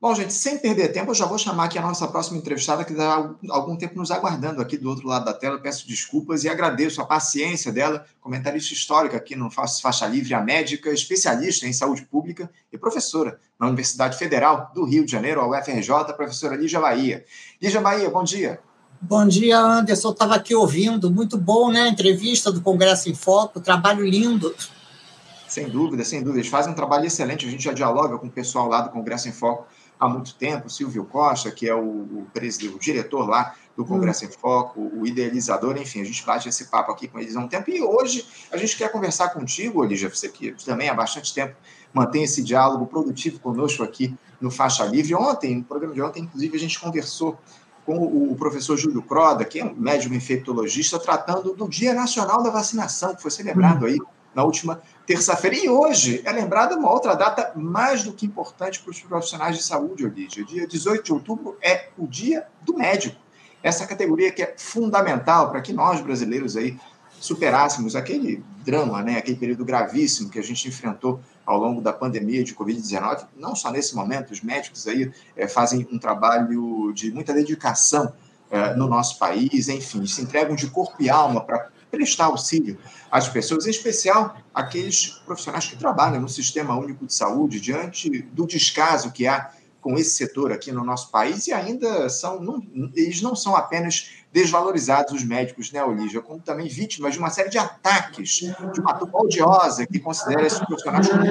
Bom, gente, sem perder tempo, eu já vou chamar aqui a nossa próxima entrevistada, que está algum tempo nos aguardando aqui do outro lado da tela. peço desculpas e agradeço a paciência dela, comentarista histórica aqui no Faixa Livre, a médica, especialista em saúde pública e professora na Universidade Federal do Rio de Janeiro, a UFRJ, professora Lígia Bahia. Lígia Bahia, bom dia. Bom dia, Anderson. Estava aqui ouvindo. Muito bom, né? Entrevista do Congresso em Foco, trabalho lindo. Sem dúvida, sem dúvida. Eles fazem um trabalho excelente. A gente já dialoga com o pessoal lá do Congresso em Foco há muito tempo, Silvio Costa, que é o, o, presidente, o diretor lá do Congresso hum. em Foco, o idealizador, enfim, a gente bate esse papo aqui com eles há um tempo. E hoje a gente quer conversar contigo, Olívia, você que também há bastante tempo mantém esse diálogo produtivo conosco aqui no Faixa Livre. Ontem, no programa de ontem, inclusive, a gente conversou com o professor Júlio Croda, que é um médico infectologista, tratando do Dia Nacional da Vacinação, que foi celebrado hum. aí na última terça-feira. E hoje é lembrada uma outra data mais do que importante para os profissionais de saúde, Olídia. Dia 18 de outubro é o Dia do Médico. Essa categoria que é fundamental para que nós, brasileiros, aí superássemos aquele drama, né, aquele período gravíssimo que a gente enfrentou ao longo da pandemia de Covid-19. Não só nesse momento, os médicos aí é, fazem um trabalho de muita dedicação é, no nosso país, enfim, se entregam de corpo e alma para prestar auxílio às pessoas, em especial aqueles profissionais que trabalham no Sistema Único de Saúde, diante do descaso que há com esse setor aqui no nosso país, e ainda são, não, eles não são apenas desvalorizados, os médicos, né, Olívia, como também vítimas de uma série de ataques, de uma turma odiosa que considera esses profissionais como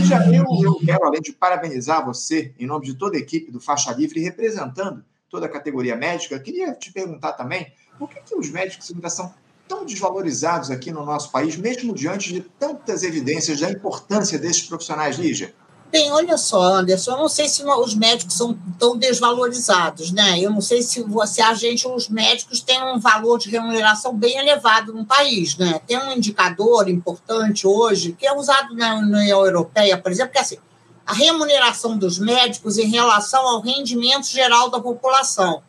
E já eu, eu quero, além de parabenizar você, em nome de toda a equipe do Faixa Livre, representando toda a categoria médica, queria te perguntar também por que, que os médicos ainda são tão desvalorizados aqui no nosso país, mesmo diante de tantas evidências da importância desses profissionais, Lígia? Bem, olha só, Anderson, eu não sei se os médicos são tão desvalorizados, né? Eu não sei se você, a gente, os médicos têm um valor de remuneração bem elevado no país, né? Tem um indicador importante hoje, que é usado na União Europeia, por exemplo, que é assim, a remuneração dos médicos em relação ao rendimento geral da população.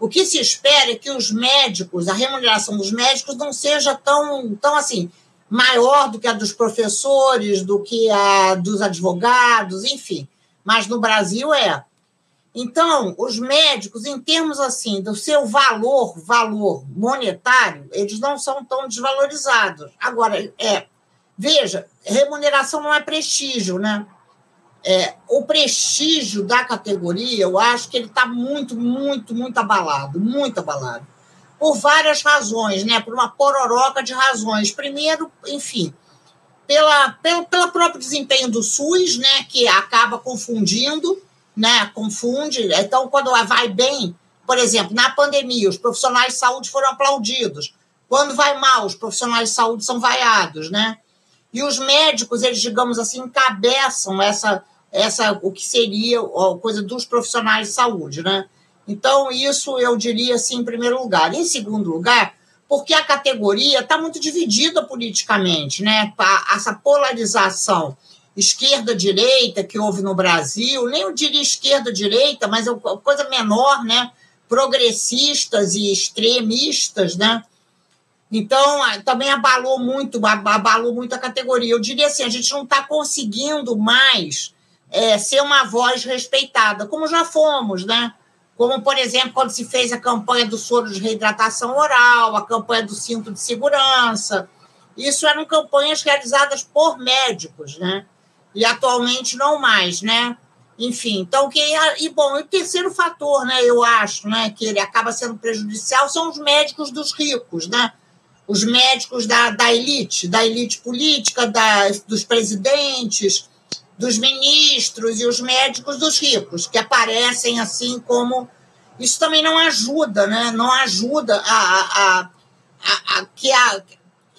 O que se espera é que os médicos, a remuneração dos médicos não seja tão, tão assim, maior do que a dos professores, do que a dos advogados, enfim. Mas no Brasil é. Então, os médicos, em termos assim, do seu valor, valor monetário, eles não são tão desvalorizados. Agora, é, veja, remuneração não é prestígio, né? É, o prestígio da categoria, eu acho que ele está muito, muito, muito abalado, muito abalado. Por várias razões, né? Por uma pororoca de razões. Primeiro, enfim, pela, pelo, pelo próprio desempenho do SUS, né? Que acaba confundindo, né? Confunde. Então, quando vai bem, por exemplo, na pandemia, os profissionais de saúde foram aplaudidos. Quando vai mal, os profissionais de saúde são vaiados, né? E os médicos, eles, digamos assim, encabeçam essa, essa o que seria a coisa dos profissionais de saúde, né? Então, isso eu diria assim, em primeiro lugar. Em segundo lugar, porque a categoria está muito dividida politicamente, né? Essa polarização esquerda-direita que houve no Brasil, nem eu diria esquerda-direita, mas é uma coisa menor, né? Progressistas e extremistas, né? Então, também abalou muito, abalou muito a categoria. Eu diria assim, a gente não está conseguindo mais é, ser uma voz respeitada, como já fomos, né? Como, por exemplo, quando se fez a campanha do soro de reidratação oral, a campanha do cinto de segurança. Isso eram campanhas realizadas por médicos, né? E atualmente não mais, né? Enfim, então, que, e bom, o terceiro fator, né, eu acho, né, que ele acaba sendo prejudicial são os médicos dos ricos, né? Os médicos da, da elite, da elite política, da, dos presidentes, dos ministros e os médicos dos ricos, que aparecem assim como. Isso também não ajuda, né? não ajuda a, a, a, a que a,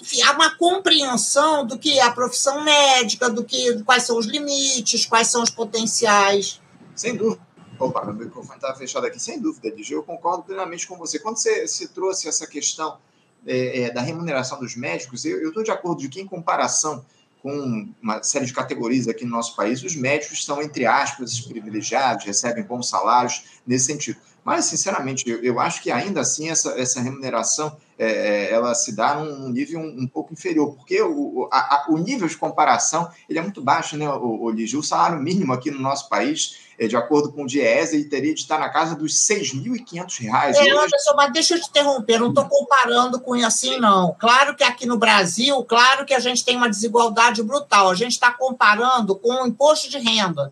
enfim, há uma compreensão do que é a profissão médica, do que quais são os limites, quais são os potenciais. Sem dúvida. Opa, meu microfone estava fechado aqui. Sem dúvida, Ligia, eu concordo plenamente com você. Quando você, você trouxe essa questão é, é, da remuneração dos médicos, eu estou de acordo de que, em comparação com uma série de categorias aqui no nosso país, os médicos são, entre aspas, privilegiados, recebem bons salários nesse sentido. Mas, sinceramente, eu, eu acho que ainda assim essa, essa remuneração é, é ela se dá num nível um, um pouco inferior, porque o, a, a, o nível de comparação ele é muito baixo, né, o, o, o salário mínimo aqui no nosso país é, de acordo com o DIESA, ele teria de estar na casa dos 6.500 reais. É, Anderson, mas deixa eu te interromper, não estou comparando com assim, não. Claro que aqui no Brasil, claro que a gente tem uma desigualdade brutal. A gente está comparando com o imposto de renda.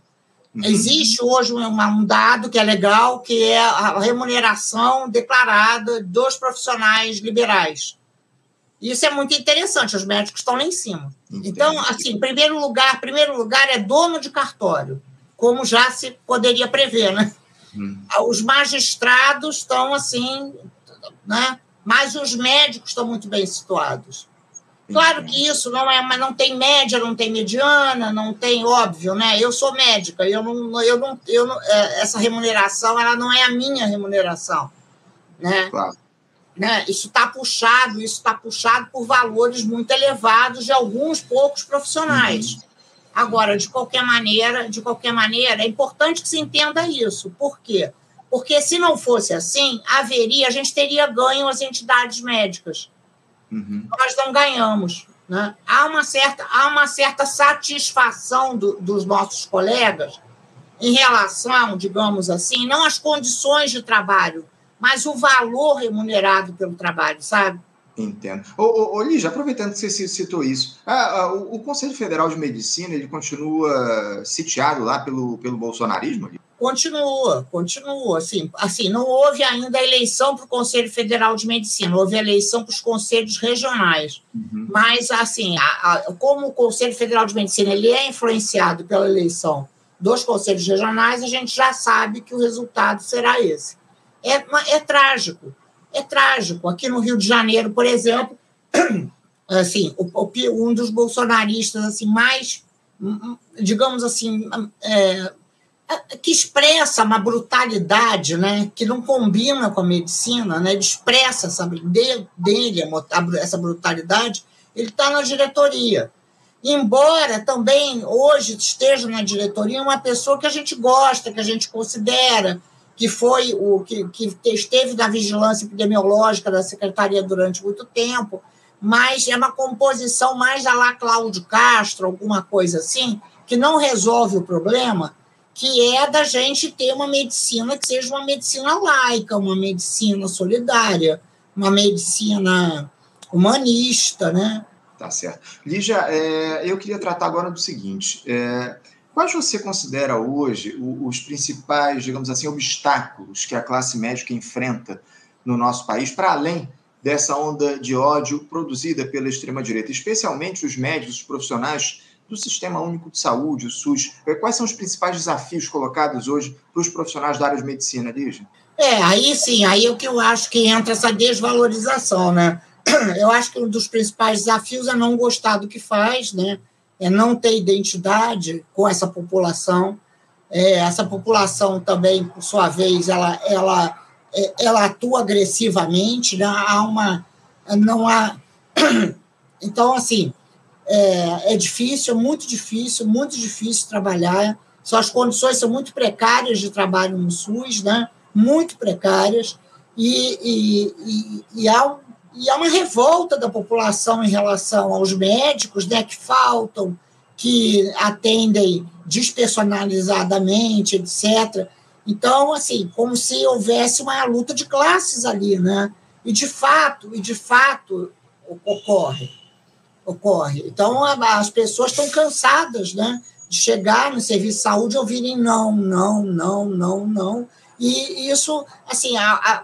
Uhum. Existe hoje um, um dado que é legal, que é a remuneração declarada dos profissionais liberais. Isso é muito interessante, os médicos estão lá em cima. Entendi. Então, assim, primeiro lugar, primeiro lugar é dono de cartório, como já se poderia prever, né? Hum. Os magistrados estão assim, né? Mas os médicos estão muito bem situados. Claro que isso não é, mas não tem média, não tem mediana, não tem óbvio, né? Eu sou médica, eu não, eu não, eu não, é, essa remuneração ela não é a minha remuneração, né? Claro. Né? Isso está puxado, isso está puxado por valores muito elevados de alguns poucos profissionais. Uhum. Agora, de qualquer maneira, de qualquer maneira, é importante que se entenda isso. Por quê? Porque se não fosse assim, haveria, a gente teria ganho as entidades médicas. Uhum. Nós não ganhamos. Né? Há, uma certa, há uma certa satisfação do, dos nossos colegas em relação, digamos assim, não às condições de trabalho, mas o valor remunerado pelo trabalho, sabe? Entendo. Ô, ô, ô Lígia, aproveitando que você citou isso, ah, o, o, Conselho Federal de Medicina ele continua sitiado lá pelo, pelo bolsonarismo? Continua, continua. Assim, assim, não houve ainda a eleição para o Conselho Federal de Medicina, houve a eleição para os conselhos regionais. Uhum. Mas, assim, a, a, como o Conselho Federal de Medicina ele é influenciado pela eleição dos conselhos regionais, a gente já sabe que o resultado será esse é, é trágico. É trágico. Aqui no Rio de Janeiro, por exemplo, assim, o, um dos bolsonaristas assim mais, digamos assim, é, que expressa uma brutalidade, né, que não combina com a medicina, né, ele expressa essa dele essa brutalidade, ele está na diretoria. Embora também hoje esteja na diretoria uma pessoa que a gente gosta, que a gente considera, que foi o que, que esteve na vigilância epidemiológica da secretaria durante muito tempo, mas é uma composição mais a lá Cláudio Castro, alguma coisa assim, que não resolve o problema, que é da gente ter uma medicina que seja uma medicina laica, uma medicina solidária, uma medicina humanista, né? Tá certo. Lígia, é, eu queria tratar agora do seguinte. É, Quais você considera hoje os principais, digamos assim, obstáculos que a classe médica enfrenta no nosso país, para além dessa onda de ódio produzida pela extrema-direita, especialmente os médicos, os profissionais do Sistema Único de Saúde, o SUS? Quais são os principais desafios colocados hoje para os profissionais da área de medicina, Lígia? É, aí sim, aí é o que eu acho que entra essa desvalorização, né? Eu acho que um dos principais desafios é não gostar do que faz, né? É não ter identidade com essa população. É, essa população também, por sua vez, ela, ela, é, ela atua agressivamente, né? há uma, não há... Então, assim, é, é difícil, é muito difícil, muito difícil trabalhar. As condições são muito precárias de trabalho no SUS, né? muito precárias, e, e, e, e há e há uma revolta da população em relação aos médicos, né, que faltam, que atendem despersonalizadamente, etc. Então, assim, como se houvesse uma luta de classes ali, né? E de fato, e de fato ocorre, ocorre. Então, as pessoas estão cansadas, né? De chegar no serviço de saúde e ouvirem não, não, não, não, não. E isso, assim, a, a,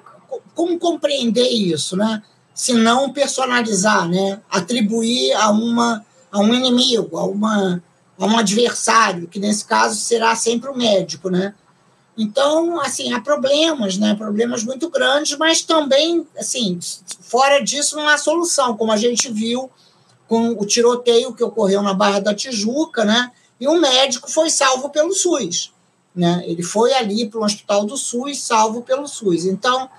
como compreender isso, né? Se não personalizar, né? atribuir a, uma, a um inimigo, a, uma, a um adversário, que nesse caso será sempre o médico. Né? Então, assim, há problemas, né? problemas muito grandes, mas também, assim, fora disso não há solução, como a gente viu com o tiroteio que ocorreu na Barra da Tijuca, né? e o médico foi salvo pelo SUS. Né? Ele foi ali para o hospital do SUS, salvo pelo SUS. Então,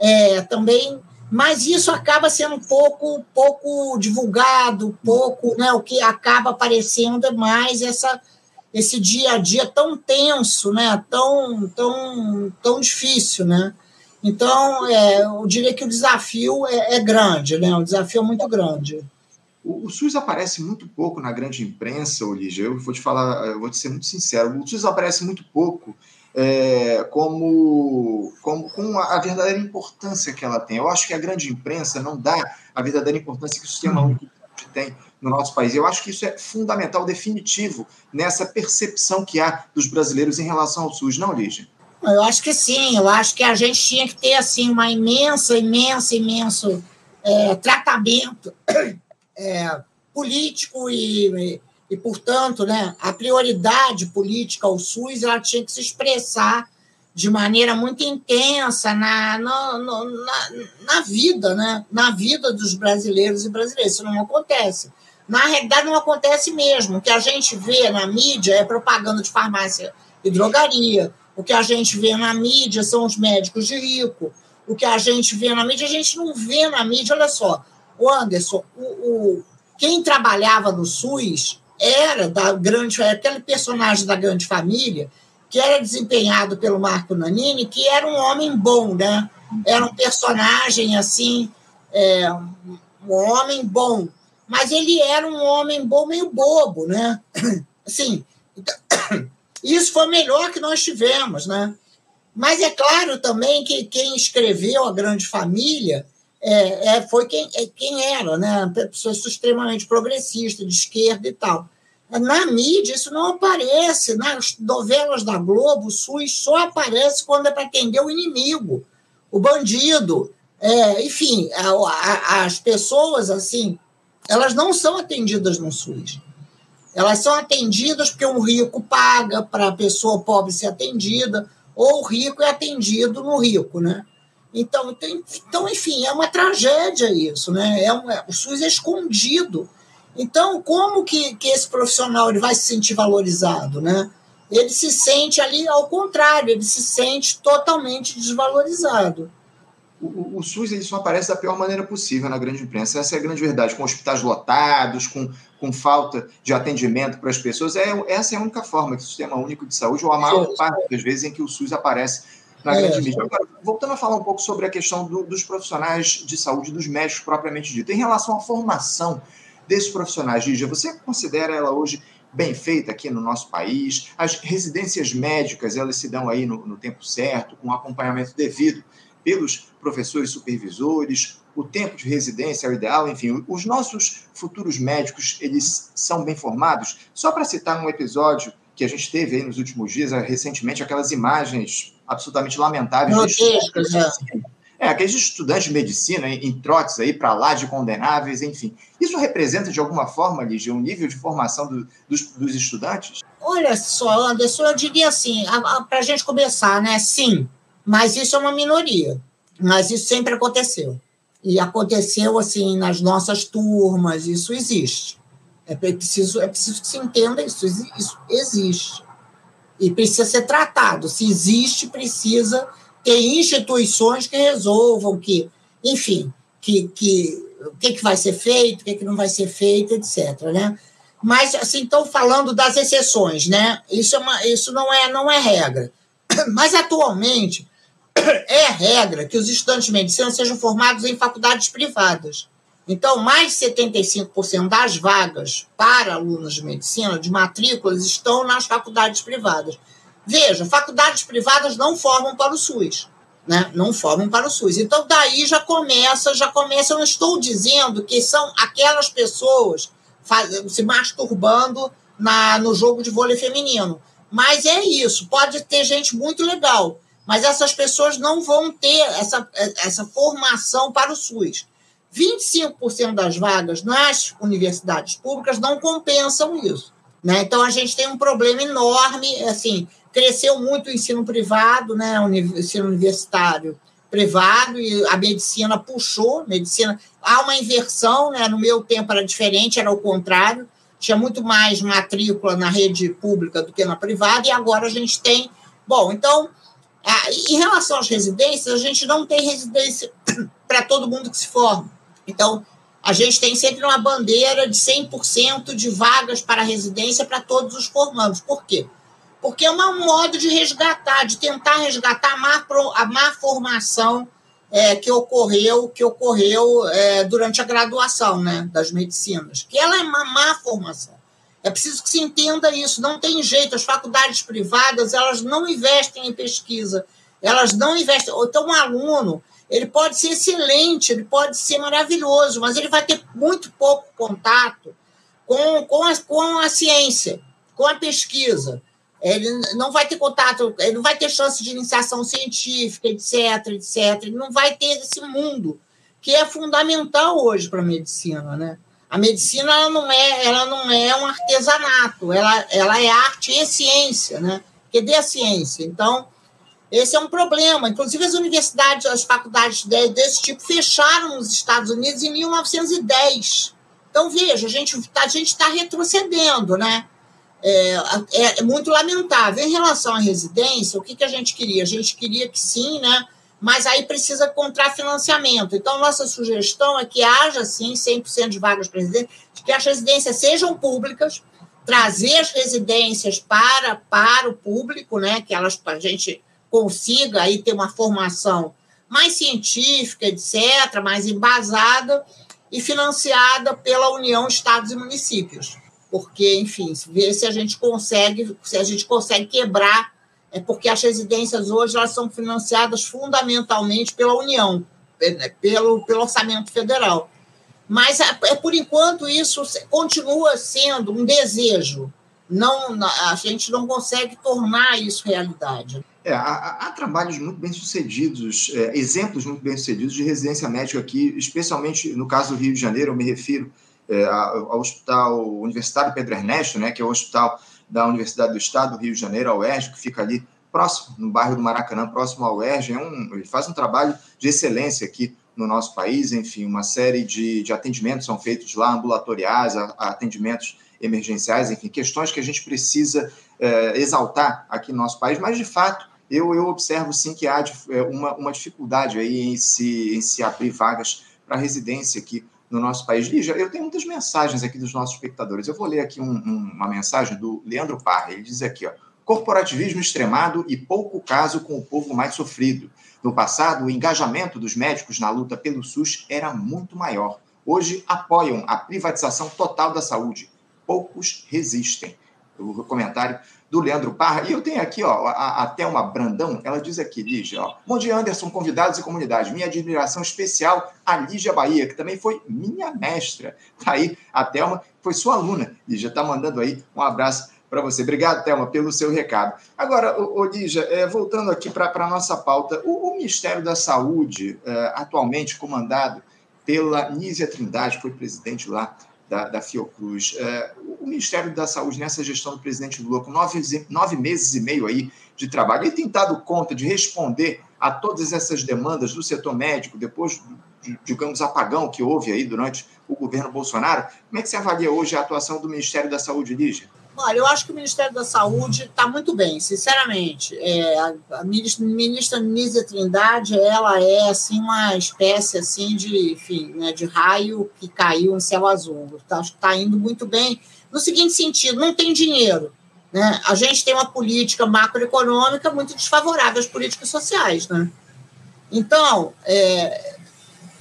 é, também mas isso acaba sendo pouco pouco divulgado, pouco, né, o que acaba aparecendo mais essa esse dia a dia tão tenso, né, tão tão tão difícil, né? Então, é, eu diria que o desafio é, é grande, né? O desafio é muito grande. O, o, SUS aparece muito pouco na grande imprensa, Olígia. Eu vou te falar, eu vou te ser muito sincero. O SUS aparece muito pouco é, como, como com a, verdadeira importância que ela tem. Eu acho que a grande imprensa não dá a verdadeira importância que o sistema uhum. único tem no nosso país. Eu acho que isso é fundamental, definitivo, nessa percepção que há dos brasileiros em relação ao SUS, não, Lígia? Eu acho que sim. Eu acho que a gente tinha que ter assim uma imensa, imensa, imenso é, tratamento é, político e, e portanto, né, a prioridade política ao SUS ela tinha que se expressar de maneira muito intensa na, na, na, na, vida, né? na vida dos brasileiros e brasileiras. Isso não acontece. Na realidade, não acontece mesmo. O que a gente vê na mídia é propaganda de farmácia e drogaria. O que a gente vê na mídia são os médicos de rico. O que a gente vê na mídia, a gente não vê na mídia. Olha só, o Anderson, o, o quem trabalhava no SUS era da grande aquele personagem da grande família que era desempenhado pelo Marco Nanini, que era um homem bom, né? Era um personagem assim, é, um homem bom, mas ele era um homem bom meio bobo, né? Assim, isso foi o melhor que nós tivemos, né? Mas é claro também que quem escreveu a Grande Família é, é, foi quem, é, quem era, né? Pessoa extremamente progressista, de esquerda e tal. Na mídia, isso não aparece. Nas novelas da Globo, o SUS só aparece quando é para atender o inimigo, o bandido. É, enfim, a, a, as pessoas, assim, elas não são atendidas no SUS. Elas são atendidas porque um rico paga para a pessoa pobre ser atendida, ou o rico é atendido no rico, né? Então, tem, então enfim, é uma tragédia isso, né? É um, é, o SUS é escondido. Então, como que, que esse profissional ele vai se sentir valorizado, né? Ele se sente ali ao contrário, ele se sente totalmente desvalorizado. O, o, SUS ele só aparece da pior maneira possível na grande imprensa. Essa é a grande verdade. Com hospitais lotados, com, com falta de atendimento para as pessoas. É, essa é a única forma que o Sistema Único de Saúde, ou a maior parte das vezes em que o SUS aparece na grande é. mídia. Agora, voltando a falar um pouco sobre a questão do, dos profissionais de saúde, dos médicos propriamente dito, em relação à formação desses profissionais, Lígia, você considera ela hoje bem feita aqui no nosso país? As residências médicas, elas se dão aí no, no tempo certo, com acompanhamento devido pelos professores supervisores, o tempo de residência é o ideal, enfim, os nossos futuros médicos, eles são bem formados? Só para citar um episódio que a gente teve aí nos últimos dias, recentemente, aquelas imagens absolutamente lamentáveis. Grotescas, é. É, aqueles estudantes de medicina em, em trotes aí para lá de condenáveis, enfim. Isso representa, de alguma forma, Lígia, um nível de formação do, dos, dos, estudantes? Olha só, Anderson, eu diria assim, para a gente começar, né? Sim, mas isso é uma minoria. Mas isso sempre aconteceu. E aconteceu, assim, nas nossas turmas, isso existe. É preciso, é preciso que se entenda isso, isso existe. E precisa ser tratado. Se existe, precisa ter instituições que resolvam, que, enfim, que, que o que, que vai ser feito, o que, que não vai ser feito, etc. Né? Mas, assim, estão falando das exceções, né? Isso, é uma, isso não, é, não é regra. Mas, atualmente, é regra que os estudantes de medicina sejam formados em faculdades privadas. Então, mais de 75% das vagas para alunos de medicina, de matrículas, estão nas faculdades privadas. Veja, faculdades privadas não formam para o SUS. Né? Não formam para o SUS. Então, daí já começa, já começa. Eu não estou dizendo que são aquelas pessoas faz, se masturbando na, no jogo de vôlei feminino. Mas é isso. Pode ter gente muito legal. Mas essas pessoas não vão ter essa, essa formação para o SUS. 25% das vagas nas universidades públicas não compensam isso. Né? Então, a gente tem um problema enorme. Assim, cresceu muito o ensino privado, né, o ensino universitário privado, e a medicina puxou, medicina, há uma inversão, né, no meu tempo era diferente, era o contrário, tinha muito mais matrícula na rede pública do que na privada, e agora a gente tem, bom, então, em relação às residências, a gente não tem residência para todo mundo que se forma, então, a gente tem sempre uma bandeira de 100% de vagas para residência para todos os formandos. Por quê? porque é um modo de resgatar, de tentar resgatar a má, a má formação é, que ocorreu, que ocorreu é, durante a graduação né, das medicinas, que ela é uma má formação. É preciso que se entenda isso. Não tem jeito. As faculdades privadas elas não investem em pesquisa. Elas não investem. Então, um aluno ele pode ser excelente, ele pode ser maravilhoso, mas ele vai ter muito pouco contato com, com, a, com a ciência, com a pesquisa. Ele não vai ter contato, ele não vai ter chance de iniciação científica, etc, etc. Ele não vai ter esse mundo que é fundamental hoje para a medicina, né? A medicina ela não é, ela não é um artesanato, ela, ela é arte e ciência, né? Que dê a ciência. Então, esse é um problema. Inclusive, as universidades, as faculdades desse tipo fecharam nos Estados Unidos em 1910. Então, veja, a gente está tá retrocedendo, né? É, é, é, muito lamentável. Em relação à residência, o que, que a gente queria? A gente queria que sim, né? mas aí precisa encontrar financiamento. Então, nossa sugestão é que haja, sim, 100% de vagas para residências, que as residências sejam públicas, trazer as residências para, para o público, né, que elas, a gente consiga aí ter uma formação mais científica, etc., mais embasada e financiada pela União Estados e Municípios. Porque, enfim, ver se a gente consegue, se a gente consegue quebrar é porque as residências hoje elas são financiadas fundamentalmente pela União, né, pelo, pelo orçamento federal. Mas, é, é, por enquanto, isso continua sendo um desejo. Não, a gente não consegue tornar isso realidade. É, há, há, trabalhos muito bem sucedidos, é, exemplos muito bem sucedidos de residência médica aqui, especialmente no caso do Rio de Janeiro, eu me refiro é, ao Hospital Universitário Pedro Ernesto, né, que é o hospital da Universidade do Estado do Rio de Janeiro, a UERJ, que fica ali próximo, no bairro do Maracanã, próximo ao UERJ. É um, ele faz um trabalho de excelência aqui no nosso país, enfim, uma série de, de atendimentos são feitos lá, ambulatoriais, a, a atendimentos emergenciais, enfim, questões que a gente precisa é, exaltar aqui no nosso país, mas, de fato, eu, eu observo sim que há é, uma, uma dificuldade aí em se, em se abrir vagas para residência aqui no nosso país. Lígia, eu tenho muitas mensagens aqui dos nossos espectadores. Eu vou ler aqui um, um, uma mensagem do Leandro Parra. Ele diz aqui, ó, corporativismo extremado e pouco caso com o povo mais sofrido. No passado, o engajamento dos médicos na luta pelo SUS era muito maior. Hoje apoiam a privatização total da saúde. Poucos resistem. O comentário do Leandro Parra. E eu tenho aqui, ó, a, a Thelma Brandão, ela diz aqui, Lígia, ó, Bom dia, Anderson, convidados e comunidade. Minha admiração especial a Lígia Bahia, que também foi minha mestra. Tá aí, a Thelma foi sua aluna. Lígia está mandando aí um abraço para você. Obrigado, Thelma, pelo seu recado. Agora, Lígia, é, voltando aqui para a nossa pauta, o, o, Ministério da Saúde, é, atualmente comandado pela Nízia Trindade, foi presidente lá da, da Fiocruz. É, o Ministério da Saúde, nessa gestão do presidente Lula, com nove, nove meses e meio aí de trabalho, ele tem dado conta de responder a todas essas demandas do setor médico, depois digamos, apagão que houve aí durante o governo Bolsonaro. Como é que você avalia hoje a atuação do Ministério da Saúde, Lígia? Olha, eu acho que o Ministério da Saúde está muito bem, sinceramente. É, a, ministra Nízia Trindade, ela é assim uma espécie assim de, enfim, né, de raio que caiu em céu azul. Tá, acho que está indo muito bem. No seguinte sentido, não tem dinheiro. Né? A gente tem uma política macroeconômica muito desfavorável às políticas sociais. Né? Então, é,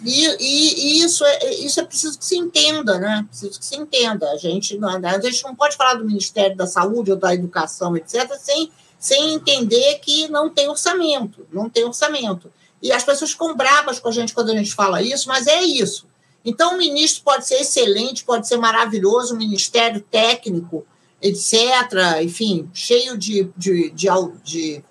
e, e, e, isso, é, isso é preciso que se entenda, né? Preciso que se entenda. A gente, não, a gente não pode falar do Ministério da Saúde ou da Educação, etc., sem, sem entender que não tem orçamento, não tem orçamento. E as pessoas ficam bravas com a gente quando a gente fala isso, mas é isso. Então, o ministro pode ser excelente, pode ser maravilhoso, o ministério técnico, etc., enfim, cheio de, de, de, de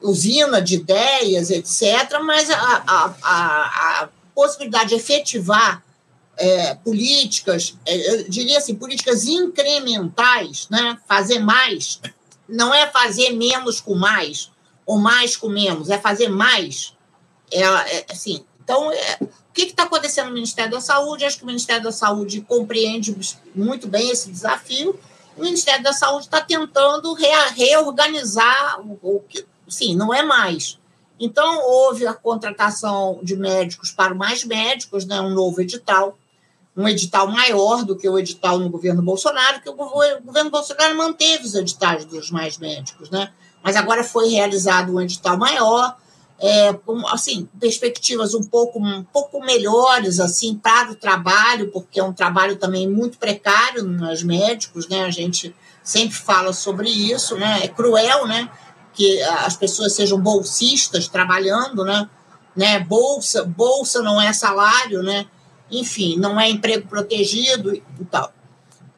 usina de ideias, etc., mas a, a, a, a possibilidade de efetivar é, políticas, é, eu diria assim, políticas incrementais, né? fazer mais, não é fazer menos com mais, ou mais com menos, é fazer mais. É, é assim, então, é, o que está acontecendo no Ministério da Saúde? Acho que o Ministério da Saúde compreende muito bem esse desafio. O Ministério da Saúde está tentando re, reorganizar o, o que, sim, não é mais então, houve a contratação de médicos para mais médicos, né, um novo edital, um edital maior do que o edital no governo Bolsonaro, que o governo Bolsonaro manteve os editais dos mais médicos, né? mas agora foi realizado um edital maior, é, assim, perspectivas um pouco, um pouco melhores assim para o trabalho, porque é um trabalho também muito precário nos médicos, né? A gente sempre fala sobre isso, né? É cruel, né? Que as pessoas sejam bolsistas trabalhando, né? né? Bolsa, bolsa não é salário, né? Enfim, não é emprego protegido e tal.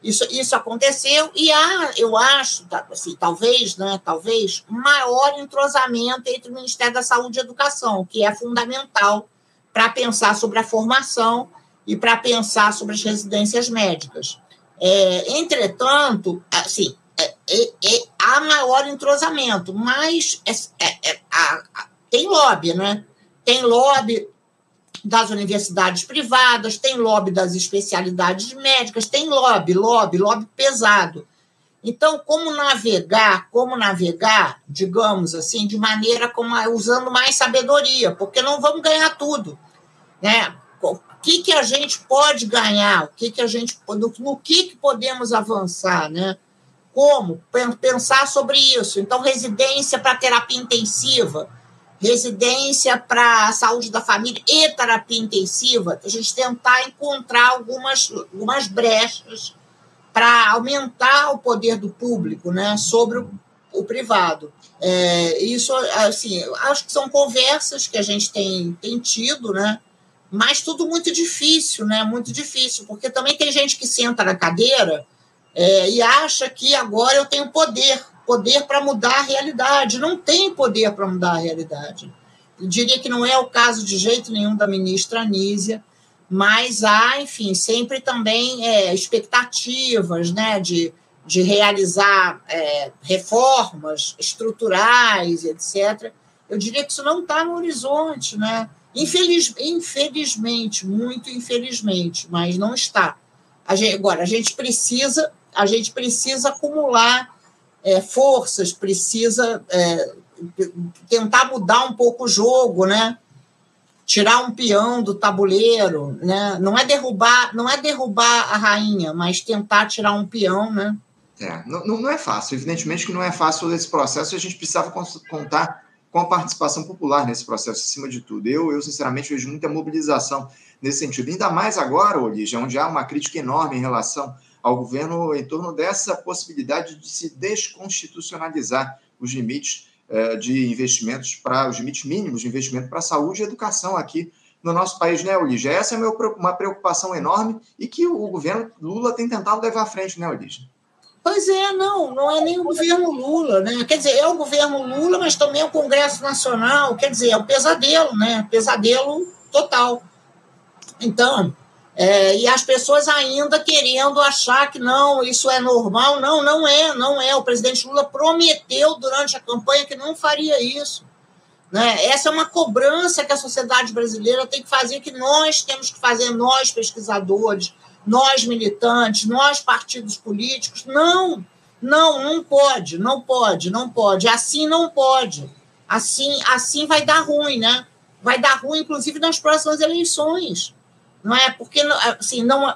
Isso, isso aconteceu e há, eu acho, assim, talvez, né, talvez, maior entrosamento entre o Ministério da Saúde e Educação, que é fundamental para pensar sobre a formação e para pensar sobre as residências médicas. É, entretanto, assim, é, é, é há maior entrosamento, mas é, é, a, a, tem lobby, né? Tem lobby das universidades privadas, tem lobby das especialidades médicas, tem lobby, lobby, lobby pesado. Então, como navegar, como navegar, digamos assim, de maneira como usando mais sabedoria, porque não vamos ganhar tudo, né? O que, que a gente pode ganhar? O que, que a gente no, no que, que podemos avançar, né? Como pensar sobre isso? Então, residência para terapia intensiva, residência para saúde da família e terapia intensiva, a gente tentar encontrar algumas, algumas brechas para aumentar o poder do público né, sobre o, o privado. É, isso, assim, acho que são conversas que a gente tem, tem tido, né? Mas tudo muito difícil, né? Muito difícil, porque também tem gente que senta na cadeira é, e acha que agora eu tenho poder poder para mudar a realidade. Não tem poder para mudar a realidade. Eu diria que não é o caso de jeito nenhum da ministra Anísia, mas há, enfim, sempre também é, expectativas né, de, de realizar é, reformas estruturais, etc. Eu diria que isso não está no horizonte, né? Infeliz, infelizmente, muito infelizmente, mas não está. A gente, agora, a gente precisa, a gente precisa acumular é, forças, precisa é, tentar mudar um pouco o jogo, né? Tirar um peão do tabuleiro, né? Não é derrubar, não é derrubar a rainha, mas tentar tirar um peão, né? É, não, não é fácil. Evidentemente que não é fácil esse processo a gente precisava contar com a participação popular nesse processo, acima de tudo. Eu, eu sinceramente, vejo muita mobilização nesse sentido. Ainda mais agora, Olívia, onde há uma crítica enorme em relação ao governo em torno dessa possibilidade de se desconstitucionalizar os limites eh, de investimentos para os limites mínimos de investimento para saúde e educação aqui no nosso país, né, Olígia? Essa é uma preocupação enorme e que o governo Lula tem tentado levar à frente, né, Olígia? Pois é, não, não é nem o governo Lula, né? Quer dizer, é o governo Lula, mas também é o Congresso Nacional, quer dizer, é o pesadelo, né? Pesadelo total. Então, é, e as pessoas ainda querendo achar que não, isso é normal. Não, não é, não é. O presidente Lula prometeu durante a campanha que não faria isso. Né? Essa é uma cobrança que a sociedade brasileira tem que fazer, que nós temos que fazer, nós pesquisadores, nós militantes, nós partidos políticos. Não, não, não pode, não pode, não pode. Assim não pode. Assim, assim vai dar ruim, né? Vai dar ruim, inclusive, nas próximas eleições não é? Porque assim, não,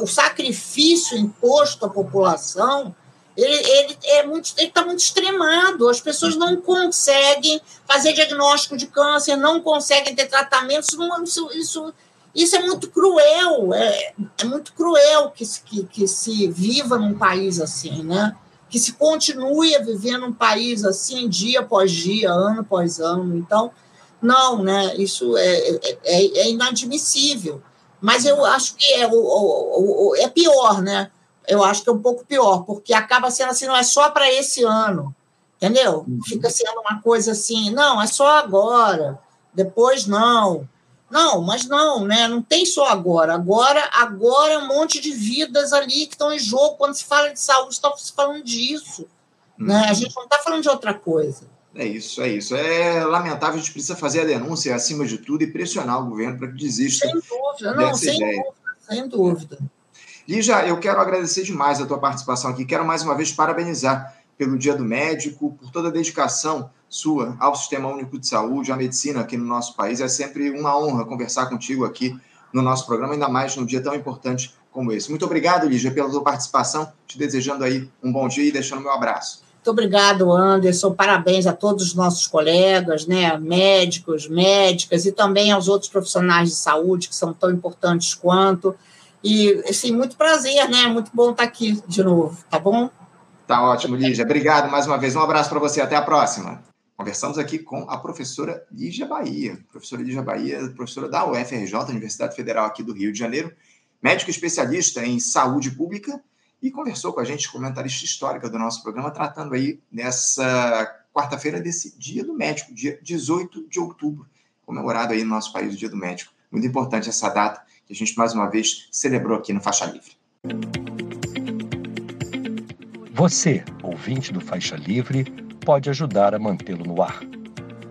o sacrifício imposto à população ele ele é muito ele está muito extremado. As pessoas não conseguem fazer diagnóstico de câncer, não conseguem ter tratamento. Isso, isso, isso, é muito cruel. É, é muito cruel que, que, que se viva num país assim, né? Que se continue a viver num país assim, dia após dia, ano após ano. Então, não, né? Isso é, é, é, é inadmissível. Mas eu acho que é, o, o, o, é pior, né? Eu acho que é um pouco pior, porque acaba sendo assim, não é só para esse ano, entendeu? Uhum. Fica sendo uma coisa assim, não, é só agora, depois não. Não, mas não, né? Não tem só agora. Agora, agora é um monte de vidas ali que estão em jogo. Quando se fala de saúde, está se falando disso. Né? A uhum. gente não está falando de outra coisa. É isso, é isso. É lamentável, a gente precisa fazer a denúncia acima de tudo e pressionar o governo para que desista. Sem dúvida, não, sem ideia. dúvida, sem dúvida. Lígia, eu quero agradecer demais a tua participação aqui. Quero mais uma vez parabenizar pelo Dia do Médico, por toda a dedicação sua ao Sistema Único de Saúde, à medicina aqui no nosso país. É sempre uma honra conversar contigo aqui no nosso programa, ainda mais num dia tão importante como esse. Muito obrigado, Lígia, pela tua participação. Te desejando aí um bom dia e deixando meu abraço. Muito obrigado, Anderson. Parabéns a todos os nossos colegas, né, médicos, médicas e também aos outros profissionais de saúde que são tão importantes quanto. E, assim, muito prazer, né? Muito bom estar aqui de novo, tá bom? Tá ótimo, Lígia. Obrigado mais uma vez. Um abraço para você. Até a próxima. Conversamos aqui com a professora Lígia Bahia, professora Lígia Bahia, professora da UFRJ, Universidade Federal aqui do Rio de Janeiro, médico especialista em saúde pública e conversou com a gente, comentarista histórica do nosso programa, tratando aí nessa quarta-feira desse Dia do Médico, dia 18 de outubro, comemorado aí no nosso país o Dia do Médico. Muito importante essa data que a gente mais uma vez celebrou aqui no Faixa Livre. Você, ouvinte do Faixa Livre, pode ajudar a mantê-lo no ar.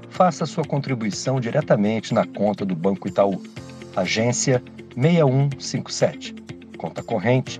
Faça sua contribuição diretamente na conta do Banco Itaú, agência 6157, conta corrente